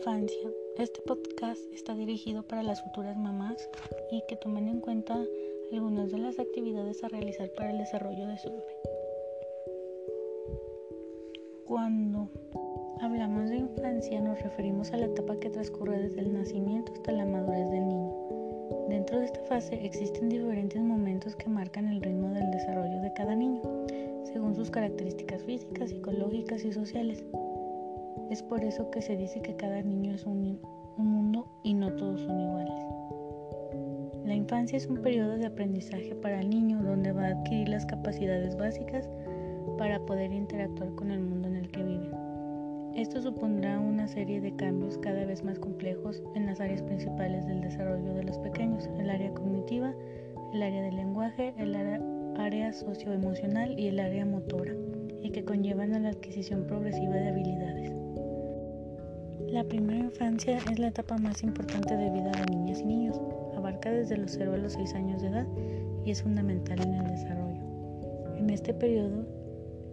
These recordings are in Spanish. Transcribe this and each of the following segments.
infancia. Este podcast está dirigido para las futuras mamás y que tomen en cuenta algunas de las actividades a realizar para el desarrollo de su bebé. Cuando hablamos de infancia nos referimos a la etapa que transcurre desde el nacimiento hasta la madurez del niño. Dentro de esta fase existen diferentes momentos que marcan el ritmo del desarrollo de cada niño, según sus características físicas, psicológicas y sociales. Es por eso que se dice que cada niño es un, mundo y no todos son iguales. La infancia es un periodo de aprendizaje para el niño donde va a adquirir las capacidades básicas para poder interactuar con el mundo en el que vive. Esto supondrá una serie de cambios cada vez más complejos en las áreas principales del desarrollo de los pequeños, el área cognitiva, el área del lenguaje, el área, área socioemocional y el área motora, y que conllevan a la adquisición progresiva de habilidades. La primera infancia es la etapa más importante de vida de niñas y niños. Abarca desde los 0 a los 6 años de edad y es fundamental en el desarrollo. En este periodo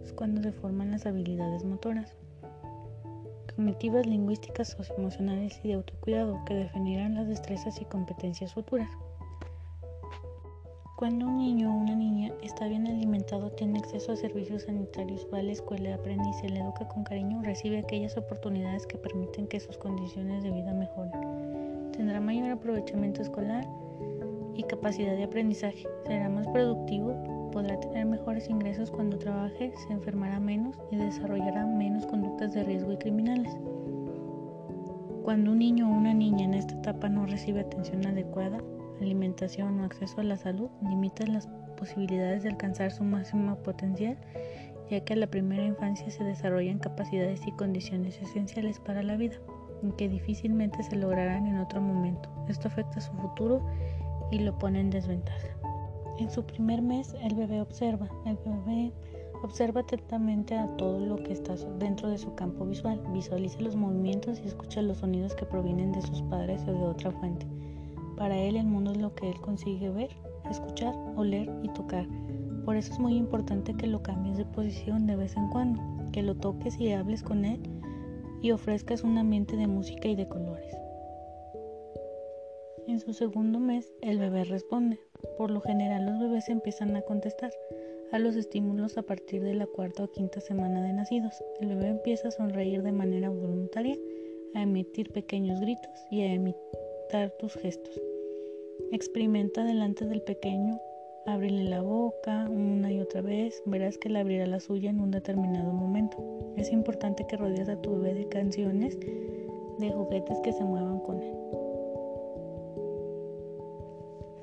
es cuando se forman las habilidades motoras, cognitivas, lingüísticas, socioemocionales y de autocuidado que definirán las destrezas y competencias futuras. Cuando un niño o una niña está bien alimentado, tiene acceso a servicios sanitarios, va a la escuela, aprende y se le educa con cariño, recibe aquellas oportunidades que permiten que sus condiciones de vida mejoren. Tendrá mayor aprovechamiento escolar y capacidad de aprendizaje, será más productivo, podrá tener mejores ingresos cuando trabaje, se enfermará menos y desarrollará menos conductas de riesgo y criminales. Cuando un niño o una niña en esta etapa no recibe atención adecuada, alimentación o acceso a la salud limitan las posibilidades de alcanzar su máximo potencial, ya que a la primera infancia se desarrollan capacidades y condiciones esenciales para la vida, que difícilmente se lograrán en otro momento. Esto afecta su futuro y lo pone en desventaja. En su primer mes el bebé observa, el bebé observa atentamente a todo lo que está dentro de su campo visual, visualiza los movimientos y escucha los sonidos que provienen de sus padres o de otra fuente. Para él el mundo es lo que él consigue ver, escuchar, oler y tocar. Por eso es muy importante que lo cambies de posición de vez en cuando, que lo toques y hables con él y ofrezcas un ambiente de música y de colores. En su segundo mes, el bebé responde. Por lo general, los bebés empiezan a contestar a los estímulos a partir de la cuarta o quinta semana de nacidos. El bebé empieza a sonreír de manera voluntaria, a emitir pequeños gritos y a imitar tus gestos. Experimenta delante del pequeño, ábrele la boca una y otra vez, verás que le abrirá la suya en un determinado momento. Es importante que rodees a tu bebé de canciones, de juguetes que se muevan con él.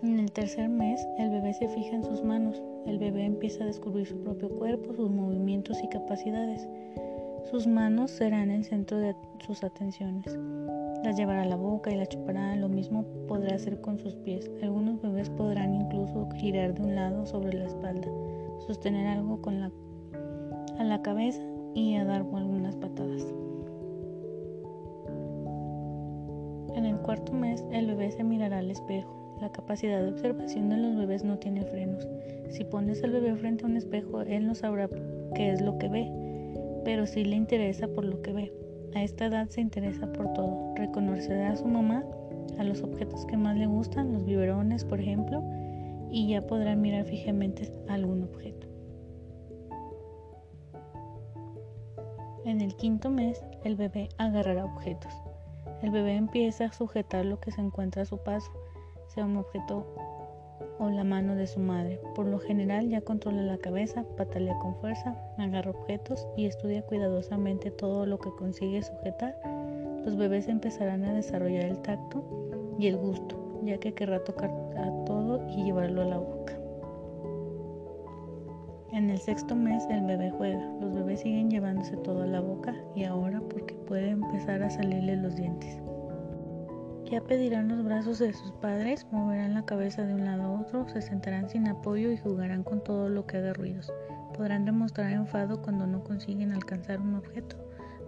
En el tercer mes, el bebé se fija en sus manos. El bebé empieza a descubrir su propio cuerpo, sus movimientos y capacidades. Sus manos serán el centro de sus atenciones. Las llevará a la boca y la chupará. Lo mismo podrá hacer con sus pies. Algunos bebés podrán incluso girar de un lado sobre la espalda, sostener algo con la, a la cabeza y a dar algunas patadas. En el cuarto mes, el bebé se mirará al espejo. La capacidad de observación de los bebés no tiene frenos. Si pones al bebé frente a un espejo, él no sabrá qué es lo que ve, pero sí le interesa por lo que ve. A esta edad se interesa por todo. Reconocerá a su mamá, a los objetos que más le gustan, los biberones, por ejemplo, y ya podrá mirar fijamente algún objeto. En el quinto mes, el bebé agarrará objetos. El bebé empieza a sujetar lo que se encuentra a su paso, sea un objeto o la mano de su madre. Por lo general ya controla la cabeza, patalea con fuerza, agarra objetos y estudia cuidadosamente todo lo que consigue sujetar. Los bebés empezarán a desarrollar el tacto y el gusto, ya que querrá tocar a todo y llevarlo a la boca. En el sexto mes el bebé juega. Los bebés siguen llevándose todo a la boca y ahora porque puede empezar a salirle los dientes. Ya pedirán los brazos de sus padres, moverán la cabeza de un lado a otro, se sentarán sin apoyo y jugarán con todo lo que haga ruidos. Podrán demostrar enfado cuando no consiguen alcanzar un objeto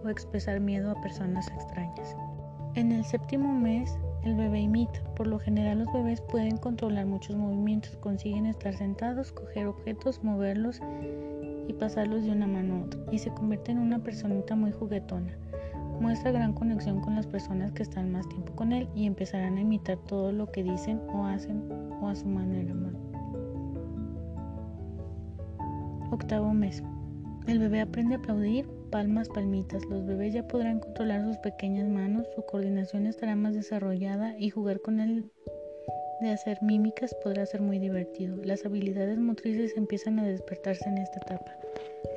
o expresar miedo a personas extrañas. En el séptimo mes, el bebé imita. Por lo general los bebés pueden controlar muchos movimientos, consiguen estar sentados, coger objetos, moverlos y pasarlos de una mano a otra y se convierte en una personita muy juguetona. Muestra gran conexión con las personas que están más tiempo con él y empezarán a imitar todo lo que dicen o hacen o a su manera. Octavo mes. El bebé aprende a aplaudir, palmas, palmitas. Los bebés ya podrán controlar sus pequeñas manos, su coordinación estará más desarrollada y jugar con él de hacer mímicas podrá ser muy divertido. Las habilidades motrices empiezan a despertarse en esta etapa.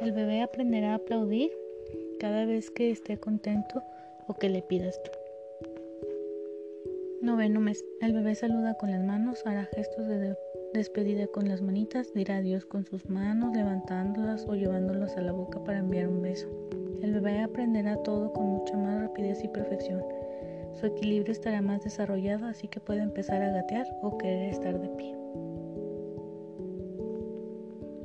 El bebé aprenderá a aplaudir cada vez que esté contento o que le pidas tú. Noveno mes. El bebé saluda con las manos, hará gestos de despedida con las manitas, dirá adiós con sus manos, levantándolas o llevándolas a la boca para enviar un beso. El bebé aprenderá todo con mucha más rapidez y perfección. Su equilibrio estará más desarrollado, así que puede empezar a gatear o querer estar de pie.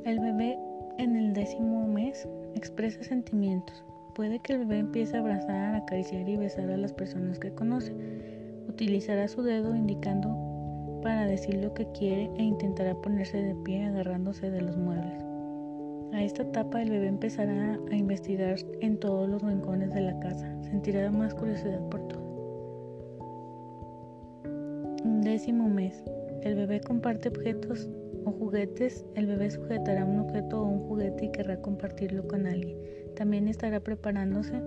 El bebé en el décimo mes expresa sentimientos. Puede que el bebé empiece a abrazar, acariciar y besar a las personas que conoce. Utilizará su dedo indicando para decir lo que quiere e intentará ponerse de pie agarrándose de los muebles. A esta etapa el bebé empezará a investigar en todos los rincones de la casa, sentirá más curiosidad por todo. Décimo mes. El bebé comparte objetos o juguetes. El bebé sujetará un objeto o un juguete y querrá compartirlo con alguien. También estará preparándose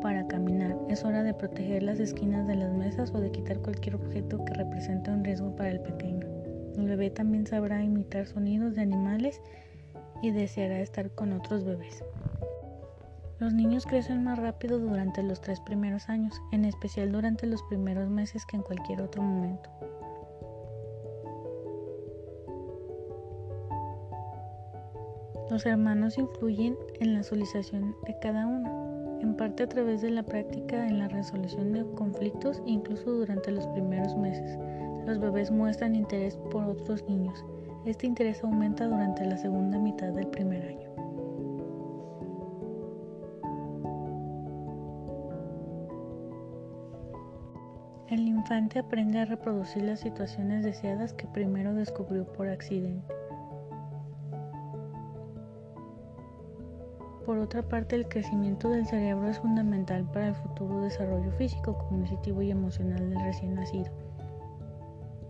para caminar. Es hora de proteger las esquinas de las mesas o de quitar cualquier objeto que represente un riesgo para el pequeño. El bebé también sabrá imitar sonidos de animales y deseará estar con otros bebés. Los niños crecen más rápido durante los tres primeros años, en especial durante los primeros meses que en cualquier otro momento. Los hermanos influyen en la socialización de cada uno, en parte a través de la práctica en la resolución de conflictos, incluso durante los primeros meses. Los bebés muestran interés por otros niños. Este interés aumenta durante la segunda mitad del primer año. El infante aprende a reproducir las situaciones deseadas que primero descubrió por accidente. Por otra parte, el crecimiento del cerebro es fundamental para el futuro desarrollo físico, cognitivo y emocional del recién nacido,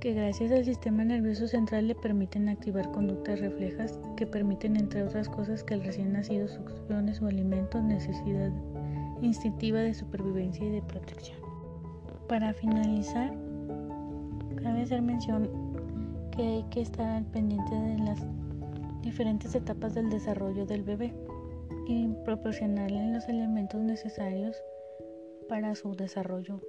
que gracias al sistema nervioso central le permiten activar conductas reflejas que permiten, entre otras cosas, que el recién nacido succione su alimento, necesidad instintiva de supervivencia y de protección. Para finalizar, cabe hacer mención que hay que estar al pendiente de las diferentes etapas del desarrollo del bebé y proporcionarle los elementos necesarios para su desarrollo